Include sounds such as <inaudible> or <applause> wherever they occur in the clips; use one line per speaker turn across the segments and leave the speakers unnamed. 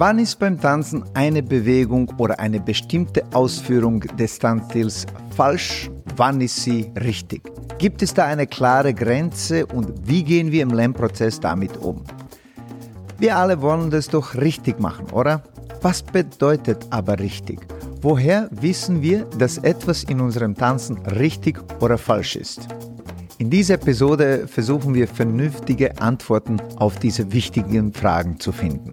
Wann ist beim Tanzen eine Bewegung oder eine bestimmte Ausführung des Tanzstils falsch? Wann ist sie richtig? Gibt es da eine klare Grenze und wie gehen wir im Lernprozess damit um? Wir alle wollen das doch richtig machen, oder? Was bedeutet aber richtig? Woher wissen wir, dass etwas in unserem Tanzen richtig oder falsch ist? In dieser Episode versuchen wir vernünftige Antworten auf diese wichtigen Fragen zu finden.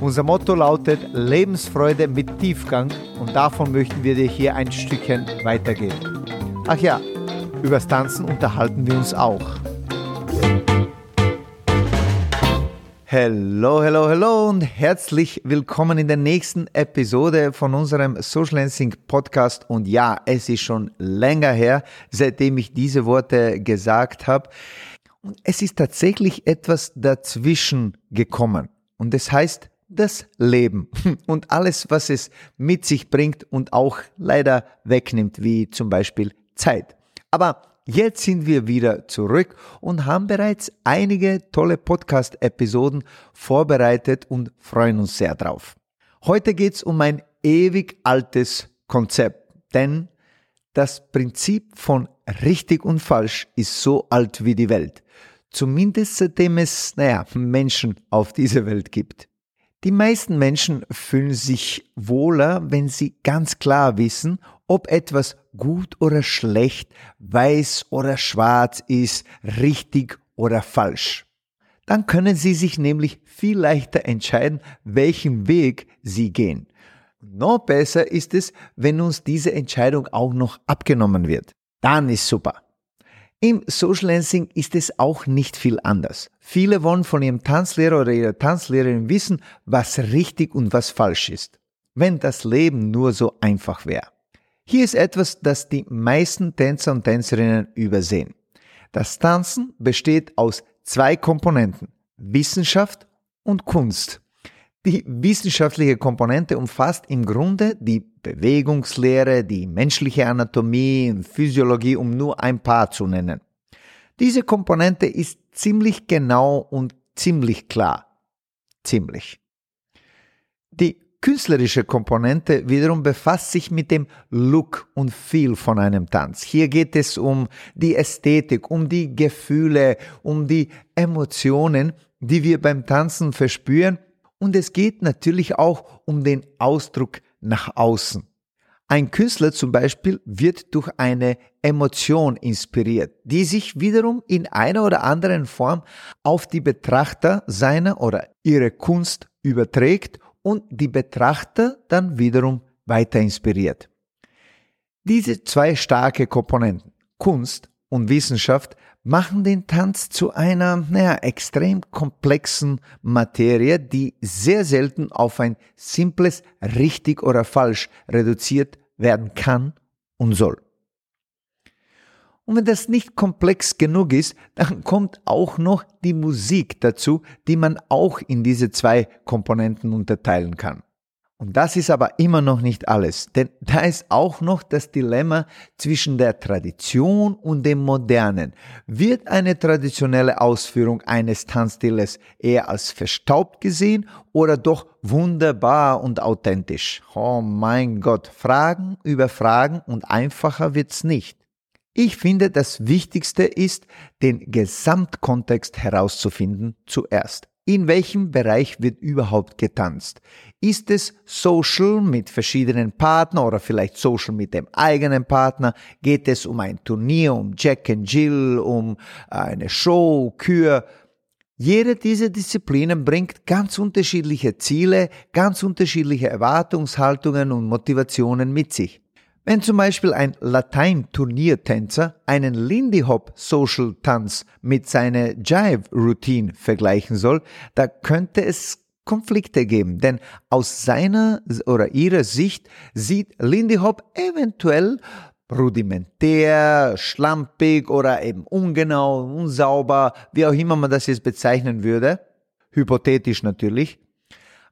Unser Motto lautet Lebensfreude mit Tiefgang und davon möchten wir dir hier ein Stückchen weitergeben. Ach ja, übers Tanzen unterhalten wir uns auch. Hello, hello, hello und herzlich willkommen in der nächsten Episode von unserem Social Dancing Podcast. Und ja, es ist schon länger her, seitdem ich diese Worte gesagt habe. Und es ist tatsächlich etwas dazwischen gekommen. Und das heißt das Leben <laughs> und alles, was es mit sich bringt und auch leider wegnimmt, wie zum Beispiel Zeit. Aber jetzt sind wir wieder zurück und haben bereits einige tolle Podcast-Episoden vorbereitet und freuen uns sehr drauf. Heute geht's um ein ewig altes Konzept, denn das Prinzip von richtig und falsch ist so alt wie die Welt. Zumindest seitdem es, naja, Menschen auf dieser Welt gibt. Die meisten Menschen fühlen sich wohler, wenn sie ganz klar wissen, ob etwas gut oder schlecht, weiß oder schwarz ist, richtig oder falsch. Dann können sie sich nämlich viel leichter entscheiden, welchen Weg sie gehen. Noch besser ist es, wenn uns diese Entscheidung auch noch abgenommen wird. Dann ist super. Im Social Dancing ist es auch nicht viel anders. Viele wollen von ihrem Tanzlehrer oder ihrer Tanzlehrerin wissen, was richtig und was falsch ist. Wenn das Leben nur so einfach wäre. Hier ist etwas, das die meisten Tänzer und Tänzerinnen übersehen. Das Tanzen besteht aus zwei Komponenten, Wissenschaft und Kunst. Die wissenschaftliche Komponente umfasst im Grunde die Bewegungslehre, die menschliche Anatomie und Physiologie, um nur ein paar zu nennen. Diese Komponente ist ziemlich genau und ziemlich klar. Ziemlich. Die künstlerische Komponente wiederum befasst sich mit dem Look und Feel von einem Tanz. Hier geht es um die Ästhetik, um die Gefühle, um die Emotionen, die wir beim Tanzen verspüren und es geht natürlich auch um den Ausdruck nach außen. Ein Künstler zum Beispiel wird durch eine Emotion inspiriert, die sich wiederum in einer oder anderen Form auf die Betrachter seiner oder ihre Kunst überträgt und die Betrachter dann wiederum weiter inspiriert. Diese zwei starke Komponenten, Kunst und Wissenschaft, machen den Tanz zu einer naja, extrem komplexen Materie, die sehr selten auf ein simples richtig oder falsch reduziert werden kann und soll. Und wenn das nicht komplex genug ist, dann kommt auch noch die Musik dazu, die man auch in diese zwei Komponenten unterteilen kann. Und das ist aber immer noch nicht alles, denn da ist auch noch das Dilemma zwischen der Tradition und dem Modernen. Wird eine traditionelle Ausführung eines Tanzstiles eher als verstaubt gesehen oder doch wunderbar und authentisch? Oh mein Gott, Fragen über Fragen und einfacher wird's nicht. Ich finde, das Wichtigste ist, den Gesamtkontext herauszufinden zuerst. In welchem Bereich wird überhaupt getanzt? Ist es Social mit verschiedenen Partnern oder vielleicht Social mit dem eigenen Partner? Geht es um ein Turnier, um Jack and Jill, um eine Show, Kür? Jede dieser Disziplinen bringt ganz unterschiedliche Ziele, ganz unterschiedliche Erwartungshaltungen und Motivationen mit sich. Wenn zum Beispiel ein Latein-Turniertänzer einen Lindy Hop Social Tanz mit seiner Jive Routine vergleichen soll, da könnte es Konflikte geben, denn aus seiner oder ihrer Sicht sieht Lindy Hop eventuell rudimentär, schlampig oder eben ungenau, unsauber, wie auch immer man das jetzt bezeichnen würde, hypothetisch natürlich.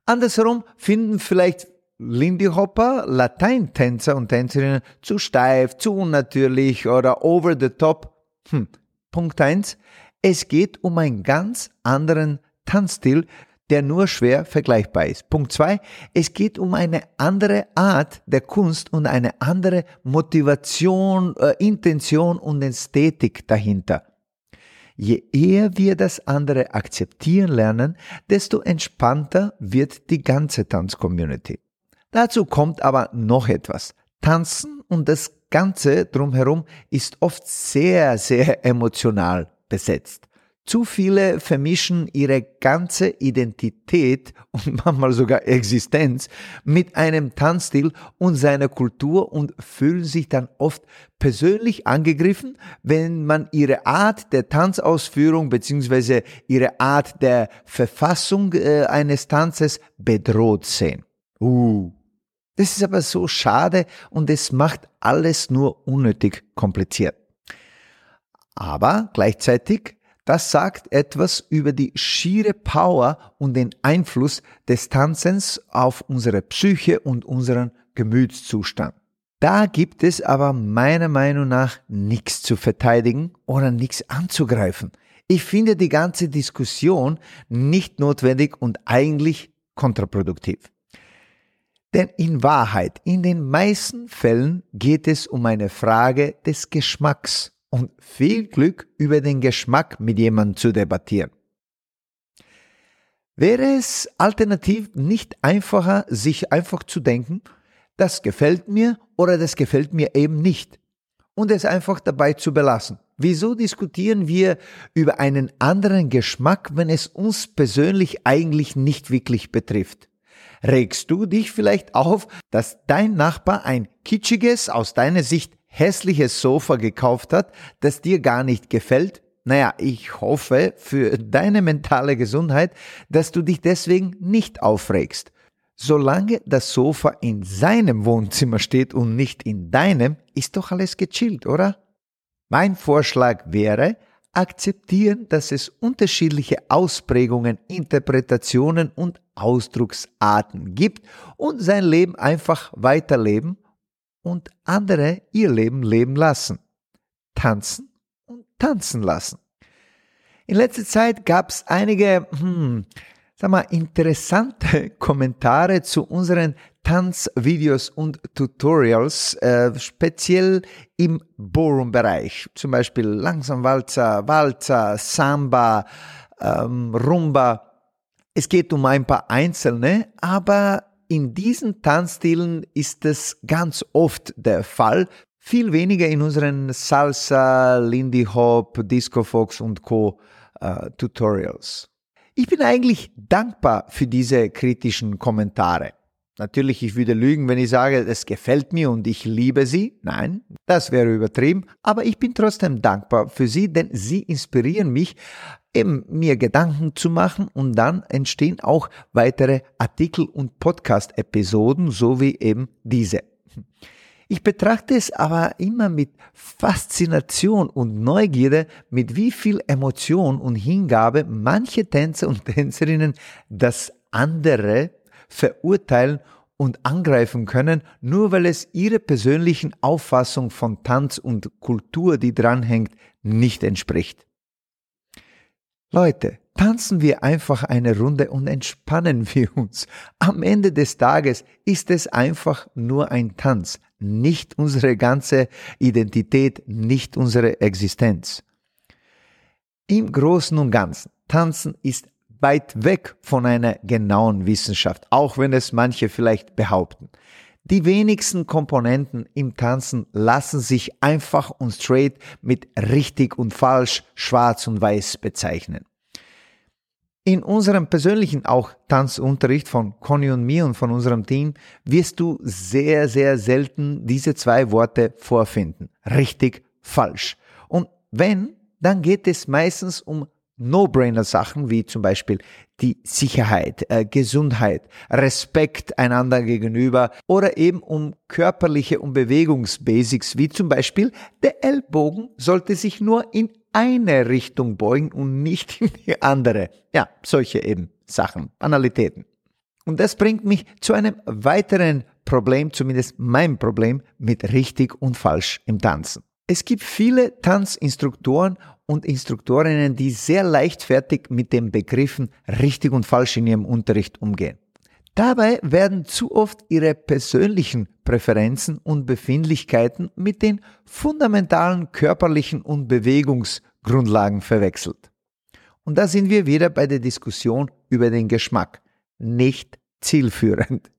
Andersherum finden vielleicht Lindy Hopper, Lateintänzer und Tänzerinnen zu steif, zu unnatürlich oder over the top. Hm. Punkt eins: Es geht um einen ganz anderen Tanzstil, der nur schwer vergleichbar ist. Punkt zwei: Es geht um eine andere Art der Kunst und eine andere Motivation, äh, Intention und Ästhetik dahinter. Je eher wir das andere akzeptieren lernen, desto entspannter wird die ganze Tanzcommunity. Dazu kommt aber noch etwas. Tanzen und das Ganze drumherum ist oft sehr, sehr emotional besetzt. Zu viele vermischen ihre ganze Identität <laughs> und manchmal sogar Existenz mit einem Tanzstil und seiner Kultur und fühlen sich dann oft persönlich angegriffen, wenn man ihre Art der Tanzausführung bzw. ihre Art der Verfassung äh, eines Tanzes bedroht sehen. Uh, das ist aber so schade und es macht alles nur unnötig kompliziert. Aber gleichzeitig, das sagt etwas über die schiere Power und den Einfluss des Tanzens auf unsere Psyche und unseren Gemütszustand. Da gibt es aber meiner Meinung nach nichts zu verteidigen oder nichts anzugreifen. Ich finde die ganze Diskussion nicht notwendig und eigentlich kontraproduktiv. Denn in Wahrheit, in den meisten Fällen geht es um eine Frage des Geschmacks und viel Glück über den Geschmack mit jemandem zu debattieren. Wäre es alternativ nicht einfacher, sich einfach zu denken, das gefällt mir oder das gefällt mir eben nicht und es einfach dabei zu belassen? Wieso diskutieren wir über einen anderen Geschmack, wenn es uns persönlich eigentlich nicht wirklich betrifft? Regst du dich vielleicht auf, dass dein Nachbar ein kitschiges, aus deiner Sicht hässliches Sofa gekauft hat, das dir gar nicht gefällt? Naja, ich hoffe für deine mentale Gesundheit, dass du dich deswegen nicht aufregst. Solange das Sofa in seinem Wohnzimmer steht und nicht in deinem, ist doch alles gechillt, oder? Mein Vorschlag wäre, akzeptieren, dass es unterschiedliche Ausprägungen, Interpretationen und Ausdrucksarten gibt und sein Leben einfach weiterleben und andere ihr Leben leben lassen. Tanzen und tanzen lassen. In letzter Zeit gab es einige, hm, sag mal, interessante <laughs> Kommentare zu unseren Tanzvideos und Tutorials, äh, speziell im Ballroom-Bereich. Zum Beispiel Langsamwalzer, Walzer, Samba, ähm, Rumba. Es geht um ein paar einzelne, aber in diesen Tanzstilen ist es ganz oft der Fall, viel weniger in unseren Salsa, Lindy Hop, Disco Fox und Co. Äh, Tutorials. Ich bin eigentlich dankbar für diese kritischen Kommentare. Natürlich, ich würde lügen, wenn ich sage, es gefällt mir und ich liebe sie. Nein, das wäre übertrieben. Aber ich bin trotzdem dankbar für sie, denn sie inspirieren mich, eben mir Gedanken zu machen und dann entstehen auch weitere Artikel und Podcast-Episoden, so wie eben diese. Ich betrachte es aber immer mit Faszination und Neugierde, mit wie viel Emotion und Hingabe manche Tänzer und <laughs> Tänzerinnen das andere verurteilen und angreifen können, nur weil es ihrer persönlichen Auffassung von Tanz und Kultur, die dranhängt, nicht entspricht. Leute, tanzen wir einfach eine Runde und entspannen <laughs> wir uns. Am Ende des Tages ist es einfach nur ein Tanz, nicht unsere ganze Identität, nicht unsere Existenz. Im Großen und Ganzen, Tanzen ist weit weg von einer genauen Wissenschaft, auch wenn es manche vielleicht behaupten. Die wenigsten Komponenten im Tanzen lassen sich einfach und straight mit richtig und falsch, schwarz und weiß bezeichnen. In unserem persönlichen auch Tanzunterricht von Conny und mir und von unserem Team wirst du sehr, sehr selten diese zwei Worte vorfinden. Richtig, falsch. Und wenn, dann geht es meistens um No-Brainer-Sachen wie zum Beispiel die Sicherheit, äh, Gesundheit, Respekt einander gegenüber oder eben um körperliche und Bewegungsbasics wie zum Beispiel der Ellbogen sollte sich nur in eine Richtung beugen und nicht in die andere. Ja, solche eben Sachen, Banalitäten. Und das bringt mich zu einem weiteren Problem, zumindest mein Problem mit richtig und falsch im Tanzen. Es gibt viele Tanzinstruktoren und Instruktorinnen, die sehr leichtfertig mit den Begriffen richtig und falsch in ihrem Unterricht umgehen. Dabei werden zu oft ihre persönlichen Präferenzen und Befindlichkeiten mit den fundamentalen körperlichen und Bewegungsgrundlagen verwechselt. Und da sind wir wieder bei der Diskussion über den Geschmack. Nicht zielführend,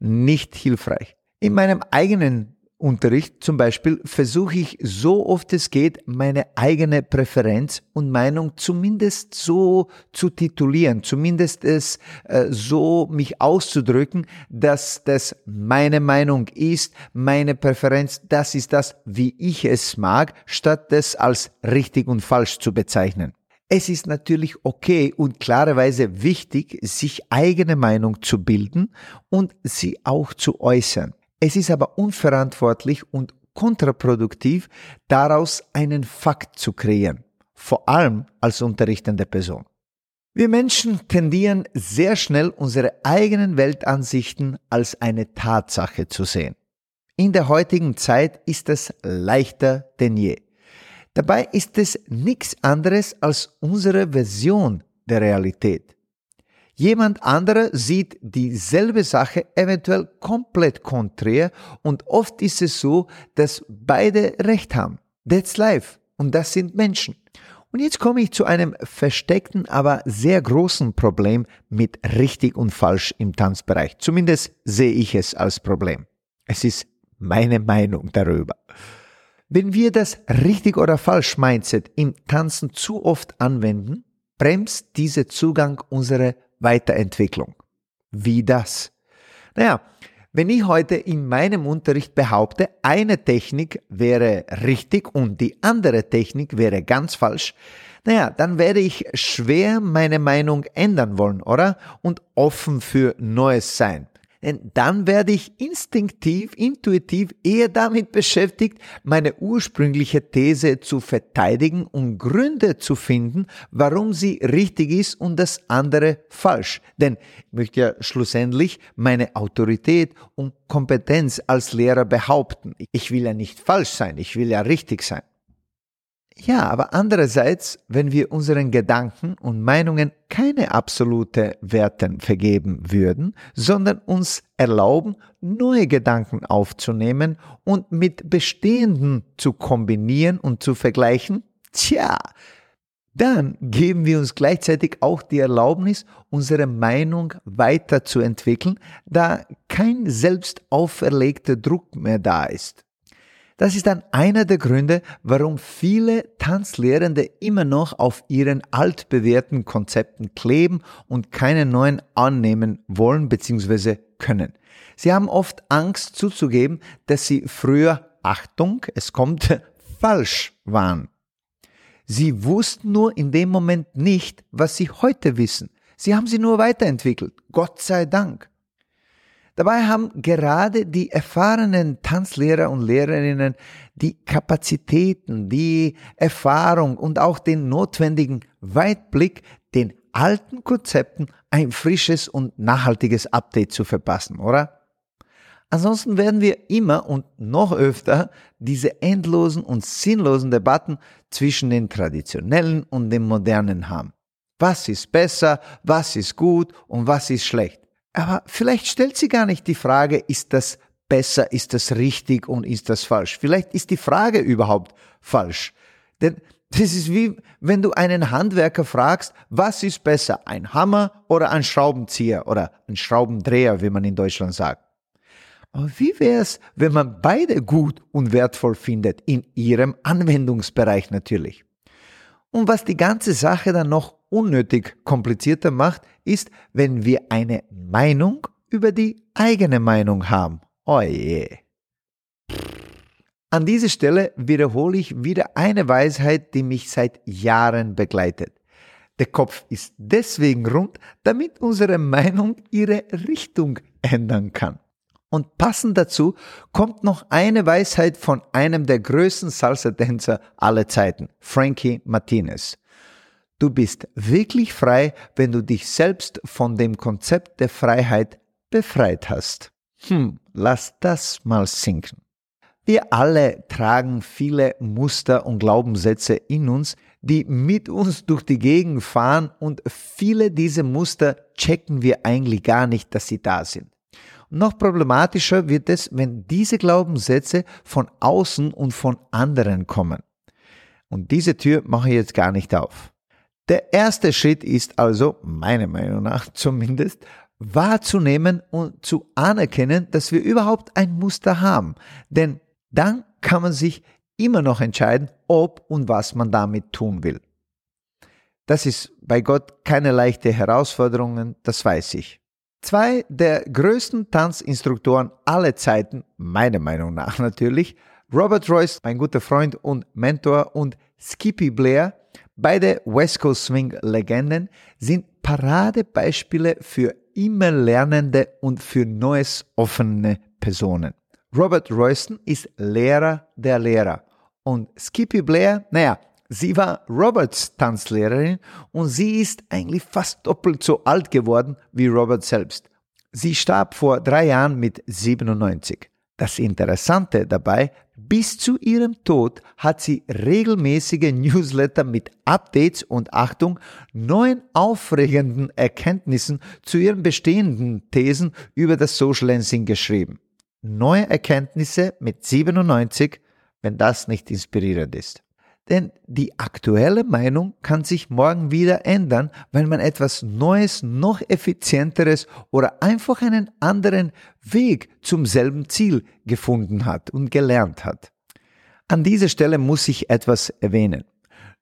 nicht hilfreich. In meinem eigenen Unterricht zum Beispiel versuche ich so oft es geht, meine eigene Präferenz und Meinung zumindest so zu titulieren, zumindest es äh, so mich auszudrücken, dass das meine Meinung ist, meine Präferenz, das ist das, wie ich es mag, statt das als richtig und falsch zu bezeichnen. Es ist natürlich okay und klarerweise wichtig, sich eigene Meinung zu bilden und sie auch zu äußern. Es ist aber unverantwortlich und kontraproduktiv, daraus einen Fakt zu kreieren, vor allem als unterrichtende Person. Wir Menschen tendieren sehr schnell unsere eigenen Weltansichten als eine Tatsache zu sehen. In der heutigen Zeit ist es leichter denn je. Dabei ist es nichts anderes als unsere Version der Realität. Jemand anderer sieht dieselbe Sache eventuell komplett konträr und oft ist es so, dass beide Recht haben. That's life. Und das sind Menschen. Und jetzt komme ich zu einem versteckten, aber sehr großen Problem mit richtig und falsch im Tanzbereich. Zumindest sehe ich es als Problem. Es ist meine Meinung darüber. Wenn wir das richtig oder falsch Mindset im Tanzen zu oft anwenden, bremst dieser Zugang unsere Weiterentwicklung. Wie das? Naja, wenn ich heute in meinem Unterricht behaupte, eine Technik wäre richtig und die andere Technik wäre ganz falsch, naja, dann werde ich schwer meine Meinung ändern wollen, oder? Und offen für Neues sein. Denn dann werde ich instinktiv, intuitiv eher damit beschäftigt, meine ursprüngliche These zu verteidigen und Gründe zu finden, warum sie richtig ist und das andere falsch. Denn ich möchte ja schlussendlich meine Autorität und Kompetenz als Lehrer behaupten. Ich will ja nicht falsch sein, ich will ja richtig sein. Ja, aber andererseits, wenn wir unseren Gedanken und Meinungen keine absolute Werten vergeben würden, sondern uns erlauben, neue Gedanken aufzunehmen und mit bestehenden zu kombinieren und zu vergleichen, tja, dann geben wir uns gleichzeitig auch die Erlaubnis, unsere Meinung weiterzuentwickeln, da kein selbst auferlegter Druck mehr da ist. Das ist dann einer der Gründe, warum viele Tanzlehrende immer noch auf ihren altbewährten Konzepten kleben und keine neuen annehmen wollen bzw. können. Sie haben oft Angst zuzugeben, dass sie früher, Achtung, es kommt, <laughs> falsch waren. Sie wussten nur in dem Moment nicht, was sie heute wissen. Sie haben sie nur weiterentwickelt. Gott sei Dank. Dabei haben gerade die erfahrenen Tanzlehrer und Lehrerinnen die Kapazitäten, die Erfahrung und auch den notwendigen Weitblick, den alten Konzepten ein frisches und nachhaltiges Update zu verpassen, oder? Ansonsten werden wir immer und noch öfter diese endlosen und sinnlosen Debatten zwischen den traditionellen und den modernen haben. Was ist besser, was ist gut und was ist schlecht? Aber vielleicht stellt sie gar nicht die Frage, ist das besser, ist das richtig und ist das falsch? Vielleicht ist die Frage überhaupt falsch. Denn das ist wie, wenn du einen Handwerker fragst, was ist besser, ein Hammer oder ein Schraubenzieher oder ein Schraubendreher, wie man in Deutschland sagt. Aber wie wäre es, wenn man beide gut und wertvoll findet, in ihrem Anwendungsbereich natürlich? Und was die ganze Sache dann noch unnötig komplizierter macht, ist, wenn wir eine Meinung über die eigene Meinung haben. Oje. An dieser Stelle wiederhole ich wieder eine Weisheit, die mich seit Jahren begleitet. Der Kopf ist deswegen rund, damit unsere Meinung ihre Richtung ändern kann. Und passend dazu kommt noch eine Weisheit von einem der größten Salsa-Tänzer aller Zeiten, Frankie Martinez. Du bist wirklich frei, wenn du dich selbst von dem Konzept der Freiheit befreit hast. Hm, lass das mal sinken. Wir alle tragen viele Muster und Glaubenssätze in uns, die mit uns durch die Gegend fahren und viele dieser Muster checken wir eigentlich gar nicht, dass sie da sind. Noch problematischer wird es, wenn diese Glaubenssätze von außen und von anderen kommen. Und diese Tür mache ich jetzt gar nicht auf. Der erste Schritt ist also, meiner Meinung nach zumindest, wahrzunehmen und zu anerkennen, dass wir überhaupt ein Muster haben. Denn dann kann man sich immer noch entscheiden, ob und was man damit tun will. Das ist bei Gott keine leichte Herausforderung, das weiß ich. Zwei der größten Tanzinstruktoren aller Zeiten, meiner Meinung nach natürlich, Robert Royce, mein guter Freund und Mentor, und Skippy Blair, beide West Coast Swing Legenden, sind Paradebeispiele für immer lernende und für Neues offene Personen. Robert Royston ist Lehrer der Lehrer und Skippy Blair, naja, sie war Roberts Tanzlehrerin und sie ist eigentlich fast doppelt so alt geworden wie Robert selbst. Sie starb vor drei Jahren mit 97. Das Interessante dabei, bis zu ihrem Tod hat sie regelmäßige Newsletter mit Updates und Achtung neuen aufregenden Erkenntnissen zu ihren bestehenden Thesen über das Social Lensing geschrieben neue Erkenntnisse mit 97, wenn das nicht inspirierend ist. Denn die aktuelle Meinung kann sich morgen wieder ändern, wenn man etwas Neues, noch effizienteres oder einfach einen anderen Weg zum selben Ziel gefunden hat und gelernt hat. An dieser Stelle muss ich etwas erwähnen.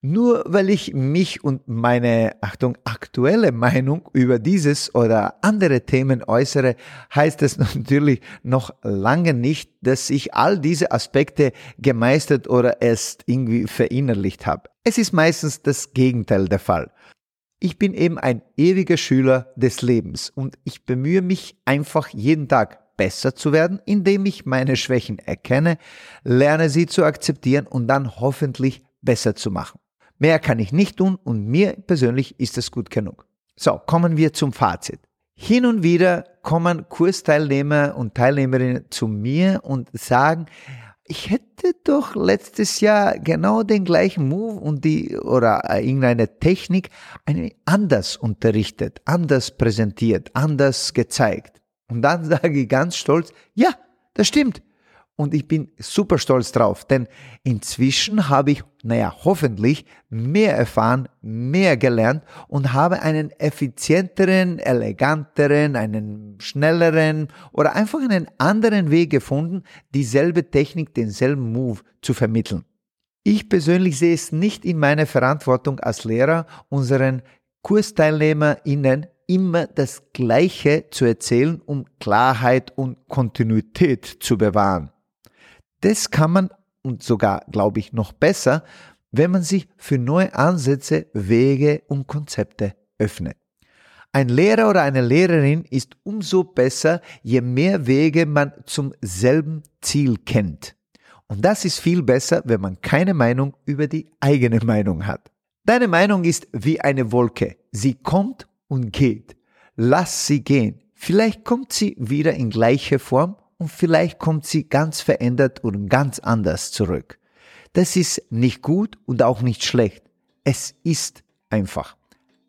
Nur weil ich mich und meine, Achtung, aktuelle Meinung über dieses oder andere Themen äußere, heißt es <laughs> natürlich noch lange nicht, dass ich all diese Aspekte gemeistert oder erst irgendwie verinnerlicht habe. Es ist meistens das Gegenteil der Fall. Ich bin eben ein ewiger Schüler des Lebens und ich bemühe mich einfach jeden Tag besser zu werden, indem ich meine Schwächen erkenne, lerne sie zu akzeptieren und dann hoffentlich besser zu machen. Mehr kann ich nicht tun und mir persönlich ist es gut genug. So, kommen wir zum Fazit. Hin und wieder kommen Kursteilnehmer und Teilnehmerinnen zu mir und sagen, ich hätte doch letztes Jahr genau den gleichen Move und die oder irgendeine Technik anders unterrichtet, anders präsentiert, anders gezeigt. Und dann <laughs> sage ich ganz stolz, ja, das stimmt. Und ich bin super stolz drauf, denn inzwischen habe ich, naja, hoffentlich mehr erfahren, mehr gelernt und habe einen effizienteren, eleganteren, einen schnelleren oder einfach einen anderen Weg gefunden, dieselbe Technik, denselben Move zu vermitteln. Ich persönlich sehe es nicht in meiner Verantwortung als Lehrer, unseren KursteilnehmerInnen immer das Gleiche zu erzählen, um Klarheit und Kontinuität zu bewahren. Das kann man und sogar, glaube ich, noch besser, wenn man sich für neue Ansätze, Wege und Konzepte öffnet. Ein Lehrer oder eine Lehrerin ist umso besser, je mehr Wege man zum selben Ziel kennt. Und das ist viel besser, wenn man keine Meinung über die eigene Meinung hat. Deine Meinung ist wie eine Wolke. Sie kommt und geht. Lass sie gehen. Vielleicht kommt sie wieder in gleicher Form und vielleicht kommt sie ganz verändert und ganz anders zurück. Das ist nicht gut und auch nicht schlecht. Es ist einfach.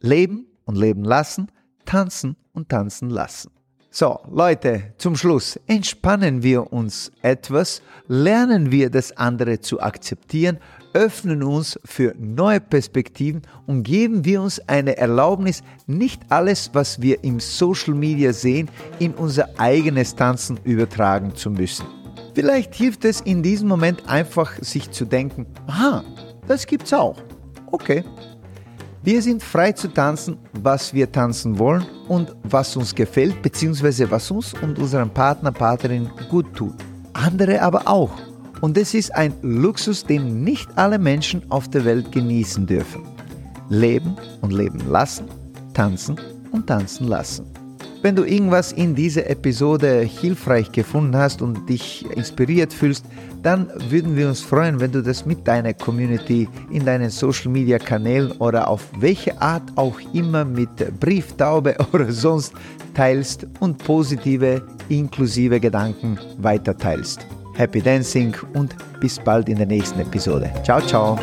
Leben und leben lassen, tanzen und tanzen lassen. So, Leute, zum Schluss entspannen wir uns etwas, lernen wir das andere zu akzeptieren, öffnen uns für neue Perspektiven und geben wir uns eine Erlaubnis, nicht alles, was wir im Social Media sehen, in unser eigenes Tanzen übertragen zu müssen. Vielleicht hilft es in diesem Moment einfach, sich zu denken, aha, das gibt's auch. Okay, wir sind frei zu tanzen, was wir tanzen wollen und was uns gefällt, beziehungsweise was uns und unserem Partner, Partnerin gut tut. Andere aber auch. Und es ist ein Luxus, den nicht alle Menschen auf der Welt genießen dürfen. Leben und leben lassen, tanzen und tanzen lassen. Wenn du irgendwas in dieser Episode hilfreich gefunden hast und dich inspiriert fühlst, dann würden wir uns freuen, wenn du das mit deiner Community in deinen Social Media Kanälen oder auf welche Art auch immer mit Brieftaube <laughs> oder sonst teilst und positive, inklusive Gedanken weiterteilst. Happy Dancing und bis bald in der nächsten Episode. Ciao, ciao.